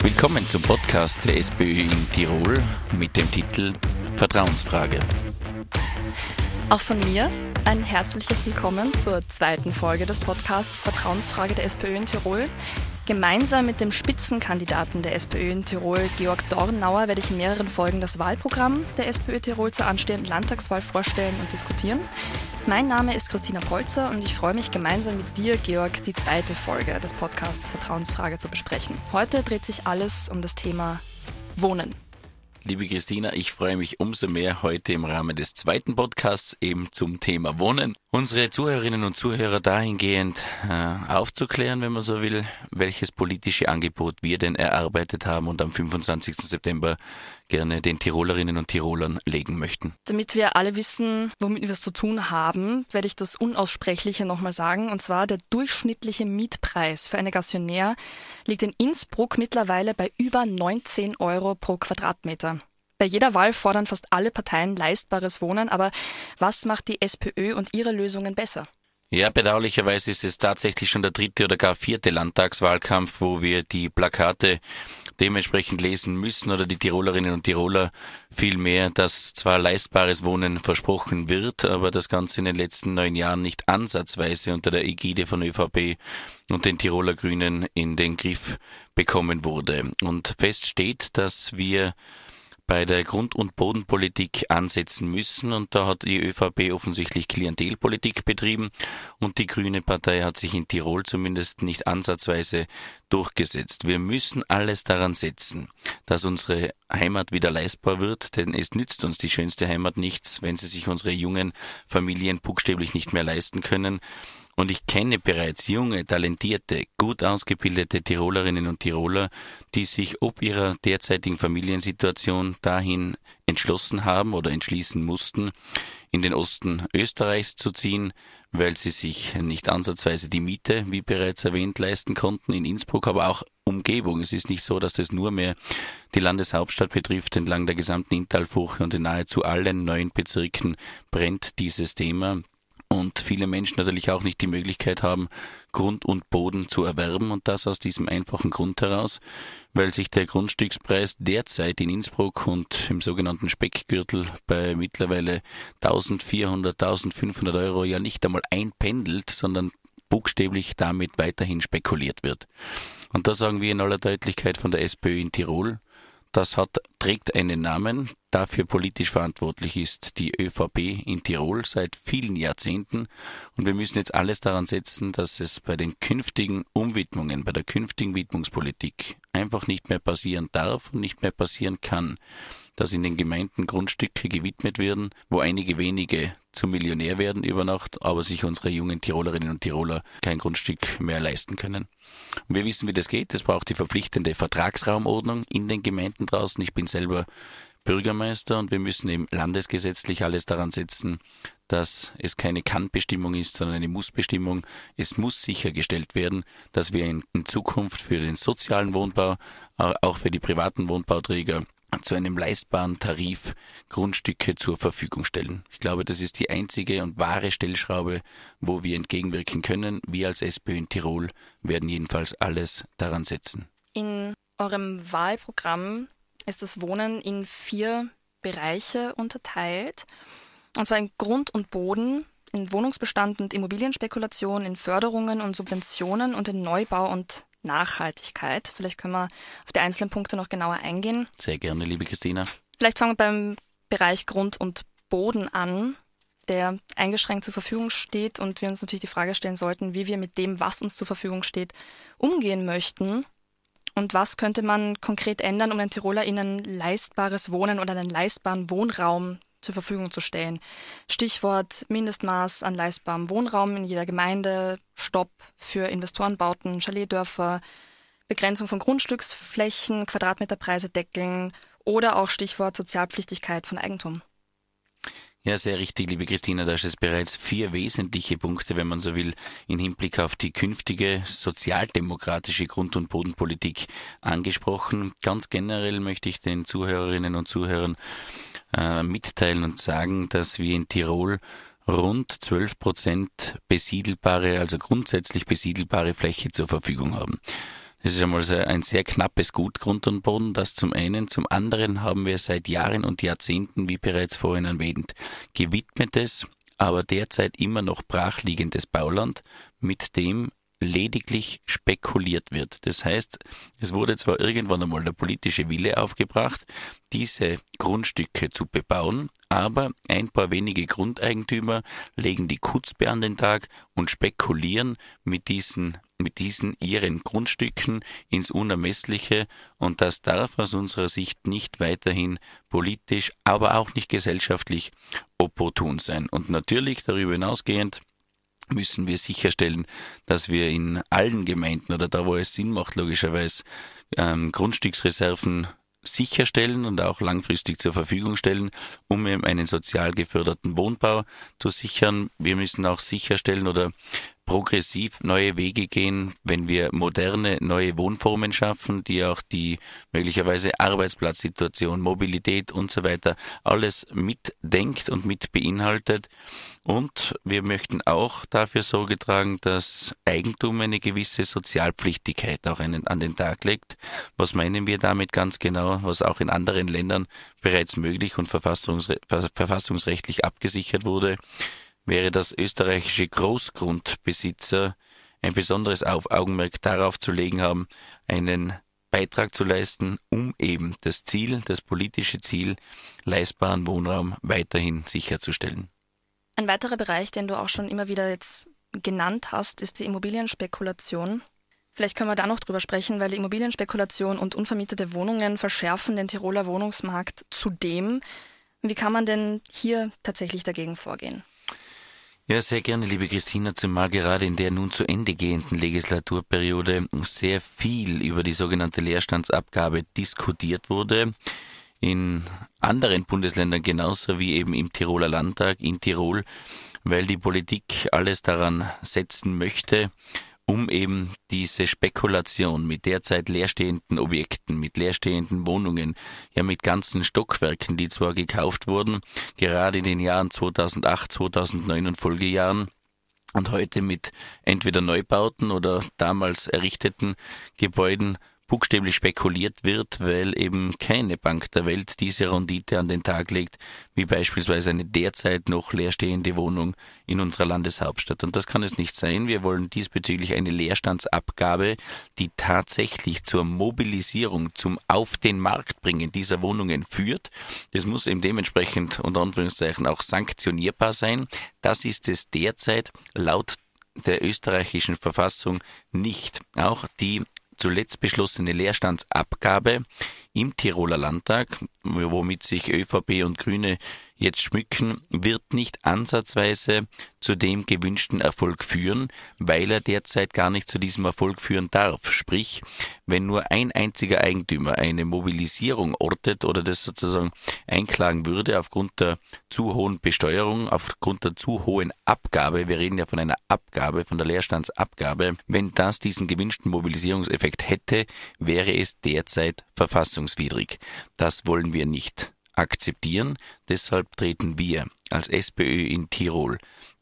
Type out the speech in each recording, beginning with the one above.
Willkommen zum Podcast der SPÖ in Tirol mit dem Titel Vertrauensfrage. Auch von mir ein herzliches Willkommen zur zweiten Folge des Podcasts Vertrauensfrage der SPÖ in Tirol. Gemeinsam mit dem Spitzenkandidaten der SPÖ in Tirol, Georg Dornauer, werde ich in mehreren Folgen das Wahlprogramm der SPÖ Tirol zur anstehenden Landtagswahl vorstellen und diskutieren. Mein Name ist Christina Polzer und ich freue mich gemeinsam mit dir, Georg, die zweite Folge des Podcasts Vertrauensfrage zu besprechen. Heute dreht sich alles um das Thema Wohnen. Liebe Christina, ich freue mich umso mehr heute im Rahmen des zweiten Podcasts eben zum Thema Wohnen. Unsere Zuhörerinnen und Zuhörer dahingehend äh, aufzuklären, wenn man so will, welches politische Angebot wir denn erarbeitet haben und am 25. September gerne den Tirolerinnen und Tirolern legen möchten. Damit wir alle wissen, womit wir es zu tun haben, werde ich das Unaussprechliche nochmal sagen. Und zwar der durchschnittliche Mietpreis für eine Gassionär liegt in Innsbruck mittlerweile bei über 19 Euro pro Quadratmeter. Bei jeder Wahl fordern fast alle Parteien leistbares Wohnen, aber was macht die SPÖ und ihre Lösungen besser? Ja, bedauerlicherweise ist es tatsächlich schon der dritte oder gar vierte Landtagswahlkampf, wo wir die Plakate dementsprechend lesen müssen oder die Tirolerinnen und Tiroler vielmehr, dass zwar leistbares Wohnen versprochen wird, aber das Ganze in den letzten neun Jahren nicht ansatzweise unter der Ägide von ÖVP und den Tiroler Grünen in den Griff bekommen wurde. Und fest steht, dass wir bei der Grund- und Bodenpolitik ansetzen müssen. Und da hat die ÖVP offensichtlich Klientelpolitik betrieben und die Grüne Partei hat sich in Tirol zumindest nicht ansatzweise durchgesetzt. Wir müssen alles daran setzen, dass unsere Heimat wieder leistbar wird, denn es nützt uns die schönste Heimat nichts, wenn sie sich unsere jungen Familien buchstäblich nicht mehr leisten können. Und ich kenne bereits junge, talentierte, gut ausgebildete Tirolerinnen und Tiroler, die sich ob ihrer derzeitigen Familiensituation dahin entschlossen haben oder entschließen mussten, in den Osten Österreichs zu ziehen, weil sie sich nicht ansatzweise die Miete, wie bereits erwähnt, leisten konnten in Innsbruck, aber auch Umgebung. Es ist nicht so, dass das nur mehr die Landeshauptstadt betrifft. Entlang der gesamten Inntalfurche und in nahezu allen neuen Bezirken brennt dieses Thema und viele Menschen natürlich auch nicht die Möglichkeit haben, Grund und Boden zu erwerben und das aus diesem einfachen Grund heraus, weil sich der Grundstückspreis derzeit in Innsbruck und im sogenannten Speckgürtel bei mittlerweile 1400, 1500 Euro ja nicht einmal einpendelt, sondern buchstäblich damit weiterhin spekuliert wird. Und da sagen wir in aller Deutlichkeit von der SPÖ in Tirol, das hat, trägt einen Namen. Dafür politisch verantwortlich ist die ÖVP in Tirol seit vielen Jahrzehnten. Und wir müssen jetzt alles daran setzen, dass es bei den künftigen Umwidmungen, bei der künftigen Widmungspolitik einfach nicht mehr passieren darf und nicht mehr passieren kann, dass in den Gemeinden Grundstücke gewidmet werden, wo einige wenige zum Millionär werden über Nacht, aber sich unsere jungen Tirolerinnen und Tiroler kein Grundstück mehr leisten können. Und wir wissen, wie das geht. Es braucht die verpflichtende Vertragsraumordnung in den Gemeinden draußen. Ich bin selber Bürgermeister und wir müssen eben landesgesetzlich alles daran setzen, dass es keine Kann-Bestimmung ist, sondern eine Muss-Bestimmung. Es muss sichergestellt werden, dass wir in, Zukunft für den sozialen Wohnbau, auch für die privaten Wohnbauträger zu einem leistbaren Tarif Grundstücke zur Verfügung stellen. Ich glaube, das ist die einzige und wahre Stellschraube, wo wir entgegenwirken können. Wir als SPÖ in Tirol werden jedenfalls alles daran setzen. In eurem Wahlprogramm ist das Wohnen in vier Bereiche unterteilt. Und zwar in Grund und Boden, in Wohnungsbestand und Immobilienspekulation, in Förderungen und Subventionen und in Neubau und Nachhaltigkeit. Vielleicht können wir auf die einzelnen Punkte noch genauer eingehen. Sehr gerne, liebe Christina. Vielleicht fangen wir beim Bereich Grund und Boden an, der eingeschränkt zur Verfügung steht und wir uns natürlich die Frage stellen sollten, wie wir mit dem, was uns zur Verfügung steht, umgehen möchten. Und was könnte man konkret ändern, um den TirolerInnen leistbares Wohnen oder einen leistbaren Wohnraum zur Verfügung zu stellen. Stichwort Mindestmaß an leistbarem Wohnraum in jeder Gemeinde, Stopp für Investorenbauten, Chaletdörfer, Begrenzung von Grundstücksflächen, Quadratmeterpreise deckeln oder auch Stichwort Sozialpflichtigkeit von Eigentum. Ja, sehr richtig, liebe Christina. Da ist es bereits vier wesentliche Punkte, wenn man so will, in Hinblick auf die künftige sozialdemokratische Grund- und Bodenpolitik angesprochen. Ganz generell möchte ich den Zuhörerinnen und Zuhörern äh, mitteilen und sagen, dass wir in Tirol rund 12 Prozent besiedelbare, also grundsätzlich besiedelbare Fläche zur Verfügung haben. Das ist einmal ein sehr knappes Gut, Grund und Boden, das zum einen. Zum anderen haben wir seit Jahren und Jahrzehnten, wie bereits vorhin erwähnt, gewidmetes, aber derzeit immer noch brachliegendes Bauland, mit dem lediglich spekuliert wird. Das heißt, es wurde zwar irgendwann einmal der politische Wille aufgebracht, diese Grundstücke zu bebauen, aber ein paar wenige Grundeigentümer legen die Kutzbe an den Tag und spekulieren mit diesen mit diesen ihren Grundstücken ins Unermessliche und das darf aus unserer Sicht nicht weiterhin politisch, aber auch nicht gesellschaftlich opportun sein. Und natürlich darüber hinausgehend müssen wir sicherstellen, dass wir in allen Gemeinden oder da, wo es Sinn macht, logischerweise ähm, Grundstücksreserven sicherstellen und auch langfristig zur Verfügung stellen, um eben einen sozial geförderten Wohnbau zu sichern. Wir müssen auch sicherstellen oder progressiv neue Wege gehen, wenn wir moderne neue Wohnformen schaffen, die auch die möglicherweise Arbeitsplatzsituation, Mobilität und so weiter alles mitdenkt und mit beinhaltet. Und wir möchten auch dafür Sorge tragen, dass Eigentum eine gewisse Sozialpflichtigkeit auch einen, an den Tag legt. Was meinen wir damit ganz genau, was auch in anderen Ländern bereits möglich und verfassungsrechtlich abgesichert wurde? Wäre das österreichische Großgrundbesitzer ein besonderes Augenmerk darauf zu legen haben, einen Beitrag zu leisten, um eben das Ziel, das politische Ziel, leistbaren Wohnraum weiterhin sicherzustellen. Ein weiterer Bereich, den du auch schon immer wieder jetzt genannt hast, ist die Immobilienspekulation. Vielleicht können wir da noch drüber sprechen, weil die Immobilienspekulation und unvermietete Wohnungen verschärfen den Tiroler Wohnungsmarkt zudem. Wie kann man denn hier tatsächlich dagegen vorgehen? Ja, sehr gerne, liebe Christina, zumal gerade in der nun zu Ende gehenden Legislaturperiode sehr viel über die sogenannte Leerstandsabgabe diskutiert wurde. In anderen Bundesländern genauso wie eben im Tiroler Landtag, in Tirol, weil die Politik alles daran setzen möchte, um eben diese Spekulation mit derzeit leerstehenden Objekten, mit leerstehenden Wohnungen, ja mit ganzen Stockwerken, die zwar gekauft wurden, gerade in den Jahren 2008, 2009 und Folgejahren, und heute mit entweder Neubauten oder damals errichteten Gebäuden buchstäblich spekuliert wird, weil eben keine Bank der Welt diese Rendite an den Tag legt, wie beispielsweise eine derzeit noch leerstehende Wohnung in unserer Landeshauptstadt. Und das kann es nicht sein. Wir wollen diesbezüglich eine Leerstandsabgabe, die tatsächlich zur Mobilisierung, zum Auf den Markt bringen dieser Wohnungen führt. Das muss eben dementsprechend unter Anführungszeichen auch sanktionierbar sein. Das ist es derzeit laut der österreichischen Verfassung nicht. Auch die zuletzt beschlossene Leerstandsabgabe im Tiroler Landtag, womit sich ÖVP und Grüne jetzt schmücken, wird nicht ansatzweise zu dem gewünschten Erfolg führen, weil er derzeit gar nicht zu diesem Erfolg führen darf. Sprich, wenn nur ein einziger Eigentümer eine Mobilisierung ortet oder das sozusagen einklagen würde aufgrund der zu hohen Besteuerung, aufgrund der zu hohen Abgabe, wir reden ja von einer Abgabe, von der Leerstandsabgabe, wenn das diesen gewünschten Mobilisierungseffekt hätte, wäre es derzeit verfassungswidrig. Das wollen wir nicht akzeptieren. Deshalb treten wir als SPÖ in Tirol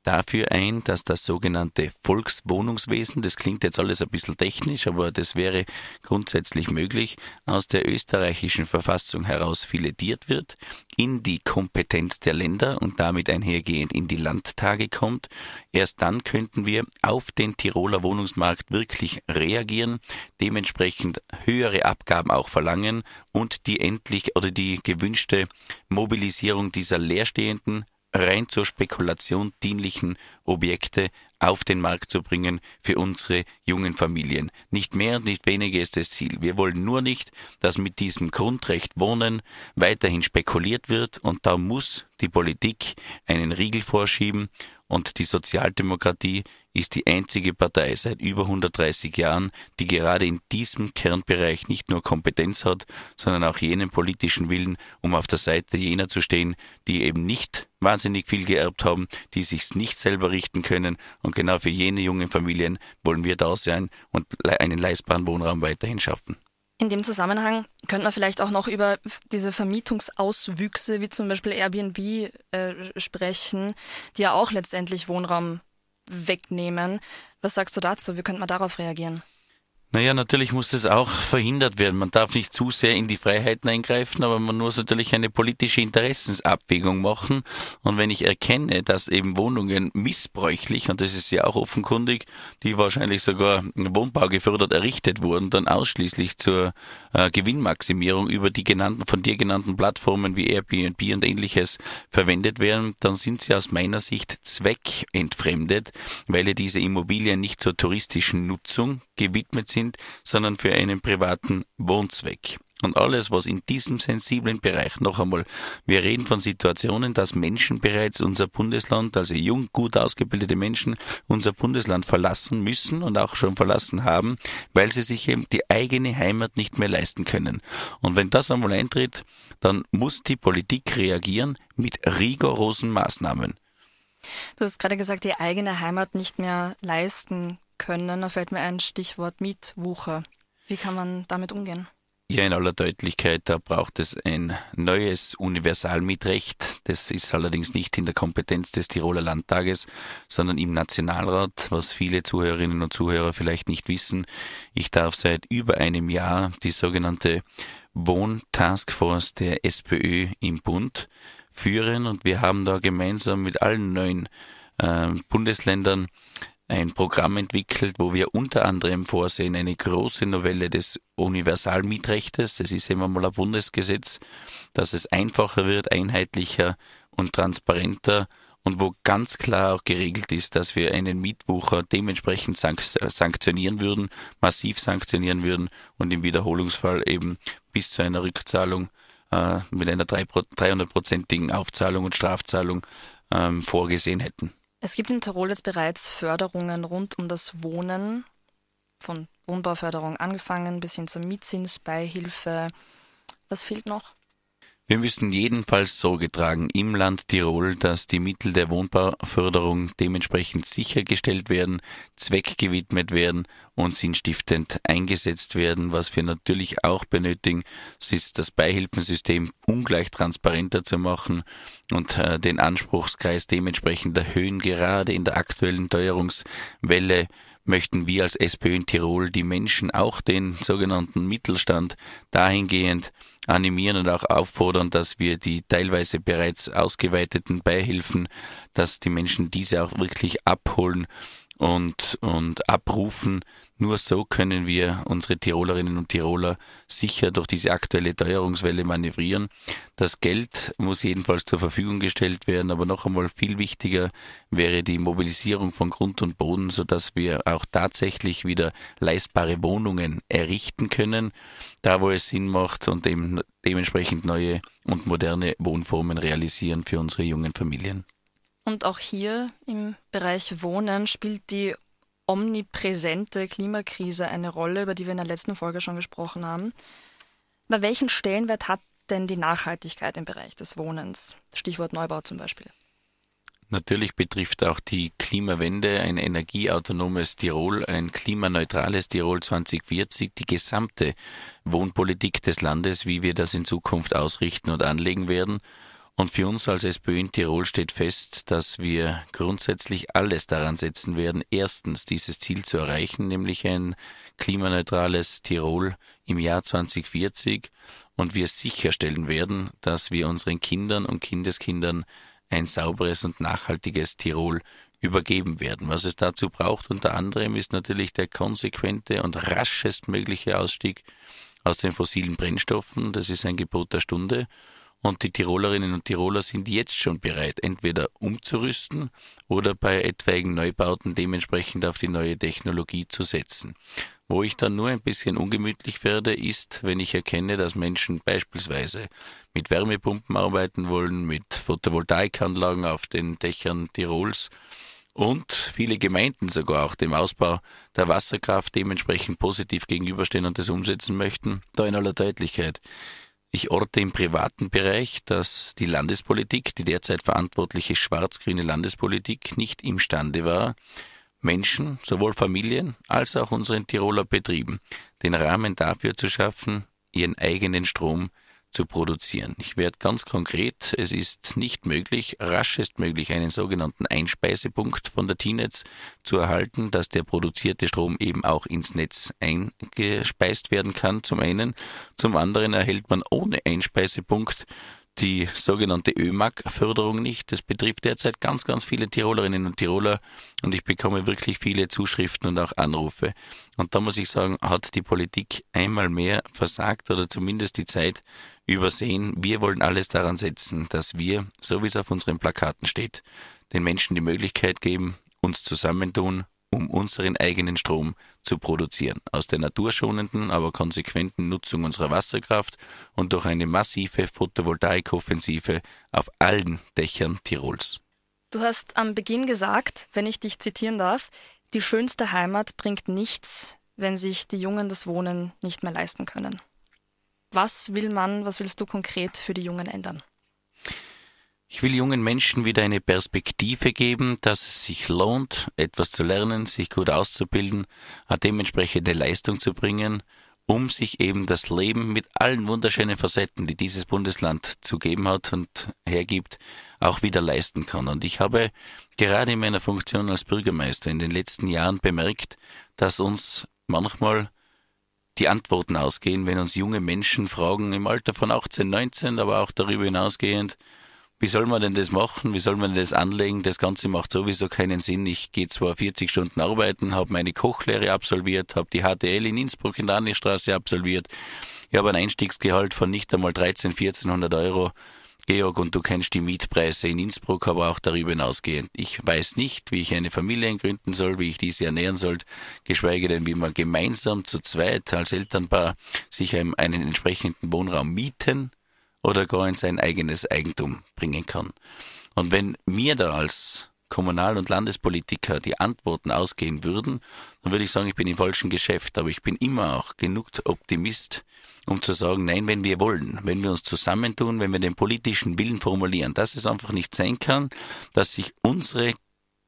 dafür ein, dass das sogenannte Volkswohnungswesen, das klingt jetzt alles ein bisschen technisch, aber das wäre grundsätzlich möglich, aus der österreichischen Verfassung heraus filetiert wird, in die Kompetenz der Länder und damit einhergehend in die Landtage kommt. Erst dann könnten wir auf den Tiroler Wohnungsmarkt wirklich reagieren, dementsprechend höhere Abgaben auch verlangen und die endlich oder die gewünschte Mobilisierung dieser leerstehenden rein zur Spekulation dienlichen Objekte auf den Markt zu bringen für unsere jungen Familien. Nicht mehr und nicht weniger ist das Ziel. Wir wollen nur nicht, dass mit diesem Grundrecht Wohnen weiterhin spekuliert wird und da muss die Politik einen Riegel vorschieben und die Sozialdemokratie ist die einzige Partei seit über 130 Jahren, die gerade in diesem Kernbereich nicht nur Kompetenz hat, sondern auch jenen politischen Willen, um auf der Seite jener zu stehen, die eben nicht wahnsinnig viel geerbt haben, die sich nicht selber richten können. Und genau für jene jungen Familien wollen wir da sein und einen leistbaren Wohnraum weiterhin schaffen. In dem Zusammenhang könnte man vielleicht auch noch über diese Vermietungsauswüchse wie zum Beispiel Airbnb äh, sprechen, die ja auch letztendlich Wohnraum wegnehmen. Was sagst du dazu? Wie könnte man darauf reagieren? Naja, natürlich muss das auch verhindert werden. Man darf nicht zu sehr in die Freiheiten eingreifen, aber man muss natürlich eine politische Interessensabwägung machen. Und wenn ich erkenne, dass eben Wohnungen missbräuchlich, und das ist ja auch offenkundig, die wahrscheinlich sogar Wohnbau gefördert errichtet wurden, dann ausschließlich zur äh, Gewinnmaximierung über die genannten, von dir genannten Plattformen wie Airbnb und ähnliches verwendet werden, dann sind sie aus meiner Sicht zweckentfremdet, weil ja diese Immobilien nicht zur touristischen Nutzung gewidmet sind, sondern für einen privaten Wohnzweck. Und alles, was in diesem sensiblen Bereich, noch einmal, wir reden von Situationen, dass Menschen bereits unser Bundesland, also jung, gut ausgebildete Menschen, unser Bundesland verlassen müssen und auch schon verlassen haben, weil sie sich eben die eigene Heimat nicht mehr leisten können. Und wenn das einmal eintritt, dann muss die Politik reagieren mit rigorosen Maßnahmen. Du hast gerade gesagt, die eigene Heimat nicht mehr leisten können. Da fällt mir ein Stichwort Mietwucher. Wie kann man damit umgehen? Ja, in aller Deutlichkeit, da braucht es ein neues Universalmietrecht. Das ist allerdings nicht in der Kompetenz des Tiroler Landtages, sondern im Nationalrat, was viele Zuhörerinnen und Zuhörer vielleicht nicht wissen. Ich darf seit über einem Jahr die sogenannte Wohntaskforce der SPÖ im Bund führen und wir haben da gemeinsam mit allen neuen äh, Bundesländern ein Programm entwickelt, wo wir unter anderem vorsehen eine große Novelle des Universalmietrechtes. Das ist immer mal ein Bundesgesetz, dass es einfacher wird, einheitlicher und transparenter und wo ganz klar auch geregelt ist, dass wir einen Mietbucher dementsprechend sanktionieren würden, massiv sanktionieren würden und im Wiederholungsfall eben bis zu einer Rückzahlung äh, mit einer 300-prozentigen Aufzahlung und Strafzahlung ähm, vorgesehen hätten. Es gibt in Tirol jetzt bereits Förderungen rund um das Wohnen, von Wohnbauförderung angefangen bis hin zur Mietzinsbeihilfe. Was fehlt noch? Wir müssen jedenfalls Sorge tragen im Land Tirol, dass die Mittel der Wohnbauförderung dementsprechend sichergestellt werden, zweckgewidmet werden und sinnstiftend eingesetzt werden. Was wir natürlich auch benötigen, ist das Beihilfensystem ungleich transparenter zu machen und äh, den Anspruchskreis dementsprechend erhöhen. Gerade in der aktuellen Teuerungswelle möchten wir als SPÖ in Tirol die Menschen, auch den sogenannten Mittelstand, dahingehend animieren und auch auffordern, dass wir die teilweise bereits ausgeweiteten Beihilfen, dass die Menschen diese auch wirklich abholen und, und abrufen. Nur so können wir unsere Tirolerinnen und Tiroler sicher durch diese aktuelle Teuerungswelle manövrieren. Das Geld muss jedenfalls zur Verfügung gestellt werden, aber noch einmal viel wichtiger wäre die Mobilisierung von Grund und Boden, sodass wir auch tatsächlich wieder leistbare Wohnungen errichten können, da wo es Sinn macht und eben dementsprechend neue und moderne Wohnformen realisieren für unsere jungen Familien. Und auch hier im Bereich Wohnen spielt die omnipräsente Klimakrise eine Rolle, über die wir in der letzten Folge schon gesprochen haben. Bei welchen Stellenwert hat denn die Nachhaltigkeit im Bereich des Wohnens? Stichwort Neubau zum Beispiel. Natürlich betrifft auch die Klimawende ein energieautonomes Tirol, ein klimaneutrales Tirol 2040, die gesamte Wohnpolitik des Landes, wie wir das in Zukunft ausrichten und anlegen werden. Und für uns als SPÖ in Tirol steht fest, dass wir grundsätzlich alles daran setzen werden, erstens dieses Ziel zu erreichen, nämlich ein klimaneutrales Tirol im Jahr 2040 und wir sicherstellen werden, dass wir unseren Kindern und Kindeskindern ein sauberes und nachhaltiges Tirol übergeben werden. Was es dazu braucht unter anderem ist natürlich der konsequente und raschestmögliche Ausstieg aus den fossilen Brennstoffen. Das ist ein Gebot der Stunde. Und die Tirolerinnen und Tiroler sind jetzt schon bereit, entweder umzurüsten oder bei etwaigen Neubauten dementsprechend auf die neue Technologie zu setzen. Wo ich dann nur ein bisschen ungemütlich werde, ist, wenn ich erkenne, dass Menschen beispielsweise mit Wärmepumpen arbeiten wollen, mit Photovoltaikanlagen auf den Dächern Tirols und viele Gemeinden sogar auch dem Ausbau der Wasserkraft dementsprechend positiv gegenüberstehen und das umsetzen möchten. Da in aller Deutlichkeit. Ich orte im privaten Bereich, dass die Landespolitik, die derzeit verantwortliche schwarz-grüne Landespolitik, nicht imstande war, Menschen, sowohl Familien als auch unseren Tiroler Betrieben, den Rahmen dafür zu schaffen, ihren eigenen Strom zu produzieren. Ich werde ganz konkret, es ist nicht möglich, raschest möglich einen sogenannten Einspeisepunkt von der T-Netz zu erhalten, dass der produzierte Strom eben auch ins Netz eingespeist werden kann, zum einen. Zum anderen erhält man ohne Einspeisepunkt die sogenannte ÖMAG-Förderung nicht. Das betrifft derzeit ganz, ganz viele Tirolerinnen und Tiroler und ich bekomme wirklich viele Zuschriften und auch Anrufe. Und da muss ich sagen, hat die Politik einmal mehr versagt oder zumindest die Zeit übersehen. Wir wollen alles daran setzen, dass wir, so wie es auf unseren Plakaten steht, den Menschen die Möglichkeit geben, uns zusammentun, um unseren eigenen Strom zu produzieren. Aus der naturschonenden, aber konsequenten Nutzung unserer Wasserkraft und durch eine massive Photovoltaikoffensive auf allen Dächern Tirols. Du hast am Beginn gesagt, wenn ich dich zitieren darf, die schönste Heimat bringt nichts, wenn sich die Jungen das Wohnen nicht mehr leisten können. Was will man, was willst du konkret für die Jungen ändern? Ich will jungen Menschen wieder eine Perspektive geben, dass es sich lohnt, etwas zu lernen, sich gut auszubilden, dementsprechende Leistung zu bringen, um sich eben das Leben mit allen wunderschönen Facetten, die dieses Bundesland zu geben hat und hergibt, auch wieder leisten kann. Und ich habe gerade in meiner Funktion als Bürgermeister in den letzten Jahren bemerkt, dass uns manchmal die Antworten ausgehen, wenn uns junge Menschen fragen im Alter von 18, 19, aber auch darüber hinausgehend, wie soll man denn das machen? Wie soll man das anlegen? Das Ganze macht sowieso keinen Sinn. Ich gehe zwar 40 Stunden arbeiten, habe meine Kochlehre absolviert, habe die HTL in Innsbruck in der Annichstraße absolviert. Ich habe ein Einstiegsgehalt von nicht einmal 13, 1400 Euro. Georg, und du kennst die Mietpreise in Innsbruck, aber auch darüber hinausgehend. Ich weiß nicht, wie ich eine Familie gründen soll, wie ich diese ernähren soll, geschweige denn, wie man gemeinsam zu zweit als Elternpaar sich einen entsprechenden Wohnraum mieten oder gar in sein eigenes Eigentum bringen kann. Und wenn mir da als Kommunal- und Landespolitiker die Antworten ausgehen würden, dann würde ich sagen, ich bin im falschen Geschäft. Aber ich bin immer auch genug Optimist, um zu sagen, nein, wenn wir wollen, wenn wir uns zusammentun, wenn wir den politischen Willen formulieren, dass es einfach nicht sein kann, dass sich unsere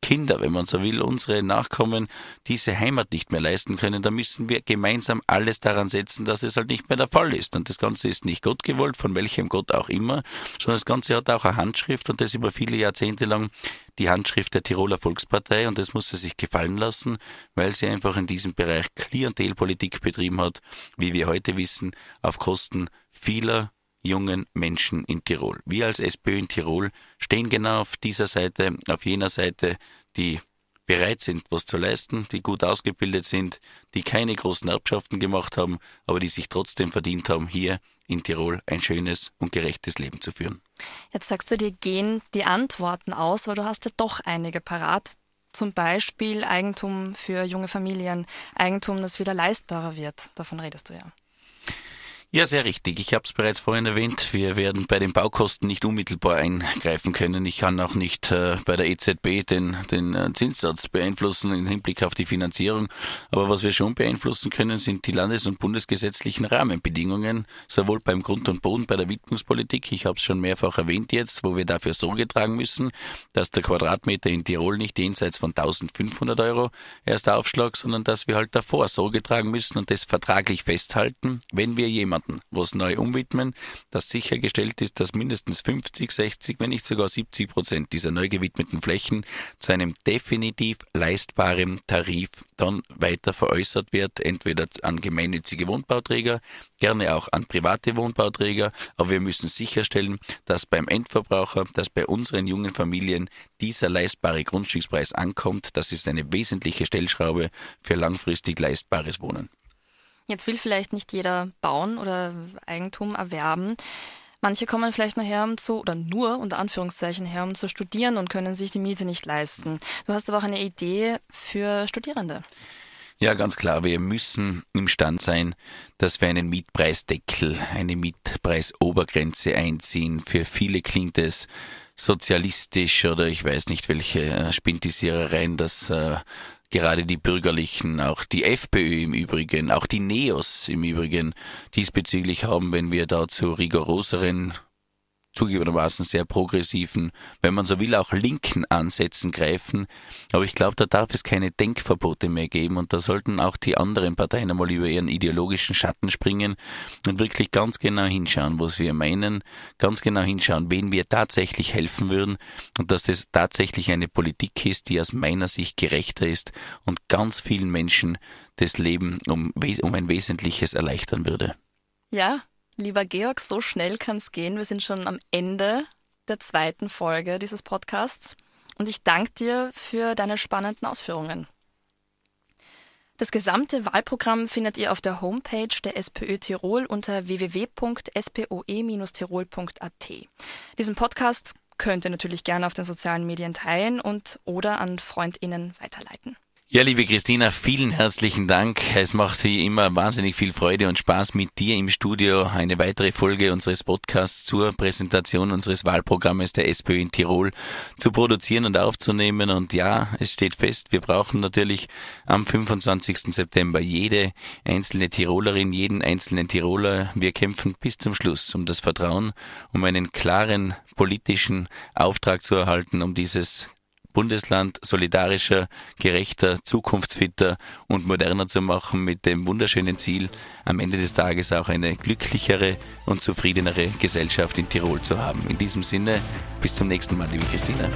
Kinder, wenn man so will, unsere Nachkommen diese Heimat nicht mehr leisten können, dann müssen wir gemeinsam alles daran setzen, dass es halt nicht mehr der Fall ist. Und das Ganze ist nicht Gott gewollt, von welchem Gott auch immer, sondern das Ganze hat auch eine Handschrift und das über viele Jahrzehnte lang die Handschrift der Tiroler Volkspartei und das muss sie sich gefallen lassen, weil sie einfach in diesem Bereich Klientelpolitik betrieben hat, wie wir heute wissen, auf Kosten vieler jungen Menschen in Tirol. Wir als SPÖ in Tirol stehen genau auf dieser Seite, auf jener Seite, die bereit sind, was zu leisten, die gut ausgebildet sind, die keine großen Erbschaften gemacht haben, aber die sich trotzdem verdient haben, hier in Tirol ein schönes und gerechtes Leben zu führen. Jetzt sagst du, dir gehen die Antworten aus, weil du hast ja doch einige parat. Zum Beispiel Eigentum für junge Familien, Eigentum, das wieder leistbarer wird. Davon redest du ja. Ja, sehr richtig. Ich habe es bereits vorhin erwähnt. Wir werden bei den Baukosten nicht unmittelbar eingreifen können. Ich kann auch nicht äh, bei der EZB den, den äh, Zinssatz beeinflussen im Hinblick auf die Finanzierung. Aber was wir schon beeinflussen können, sind die landes- und bundesgesetzlichen Rahmenbedingungen, sowohl beim Grund und Boden, bei der Widmungspolitik. Ich habe es schon mehrfach erwähnt jetzt, wo wir dafür Sorge tragen müssen, dass der Quadratmeter in Tirol nicht jenseits von 1500 Euro erster Aufschlag, sondern dass wir halt davor Sorge tragen müssen und das vertraglich festhalten, wenn wir jemanden Monaten was neu umwidmen, dass sichergestellt ist, dass mindestens 50, 60, wenn nicht sogar 70 Prozent dieser neu gewidmeten Flächen zu einem definitiv leistbaren Tarif dann weiter veräußert wird, entweder an gemeinnützige Wohnbauträger, gerne auch an private Wohnbauträger, aber wir müssen sicherstellen, dass beim Endverbraucher, dass bei unseren jungen Familien dieser leistbare Grundstückspreis ankommt. Das ist eine wesentliche Stellschraube für langfristig leistbares Wohnen. Jetzt will vielleicht nicht jeder bauen oder Eigentum erwerben. Manche kommen vielleicht nur her, um zu, oder nur unter Anführungszeichen her, um zu studieren und können sich die Miete nicht leisten. Du hast aber auch eine Idee für Studierende. Ja, ganz klar. Wir müssen imstand sein, dass wir einen Mietpreisdeckel, eine Mietpreisobergrenze einziehen. Für viele klingt es sozialistisch oder ich weiß nicht welche Spintisierereien das äh, gerade die Bürgerlichen, auch die FPÖ im Übrigen, auch die Neos im Übrigen diesbezüglich haben, wenn wir da zu rigoroseren zugegebenermaßen sehr progressiven, wenn man so will, auch linken Ansätzen greifen. Aber ich glaube, da darf es keine Denkverbote mehr geben und da sollten auch die anderen Parteien einmal über ihren ideologischen Schatten springen und wirklich ganz genau hinschauen, was wir meinen, ganz genau hinschauen, wen wir tatsächlich helfen würden und dass das tatsächlich eine Politik ist, die aus meiner Sicht gerechter ist und ganz vielen Menschen das Leben um, um ein Wesentliches erleichtern würde. Ja, Lieber Georg, so schnell kann es gehen. Wir sind schon am Ende der zweiten Folge dieses Podcasts und ich danke dir für deine spannenden Ausführungen. Das gesamte Wahlprogramm findet ihr auf der Homepage der SPÖ Tirol unter www.spoe-tirol.at. Diesen Podcast könnt ihr natürlich gerne auf den sozialen Medien teilen und oder an FreundInnen weiterleiten. Ja, liebe Christina, vielen herzlichen Dank. Es macht wie immer wahnsinnig viel Freude und Spaß mit dir im Studio eine weitere Folge unseres Podcasts zur Präsentation unseres Wahlprogrammes der SPÖ in Tirol zu produzieren und aufzunehmen. Und ja, es steht fest, wir brauchen natürlich am 25. September jede einzelne Tirolerin, jeden einzelnen Tiroler. Wir kämpfen bis zum Schluss um das Vertrauen, um einen klaren politischen Auftrag zu erhalten, um dieses Bundesland solidarischer, gerechter, zukunftsfitter und moderner zu machen, mit dem wunderschönen Ziel, am Ende des Tages auch eine glücklichere und zufriedenere Gesellschaft in Tirol zu haben. In diesem Sinne, bis zum nächsten Mal, liebe Christina.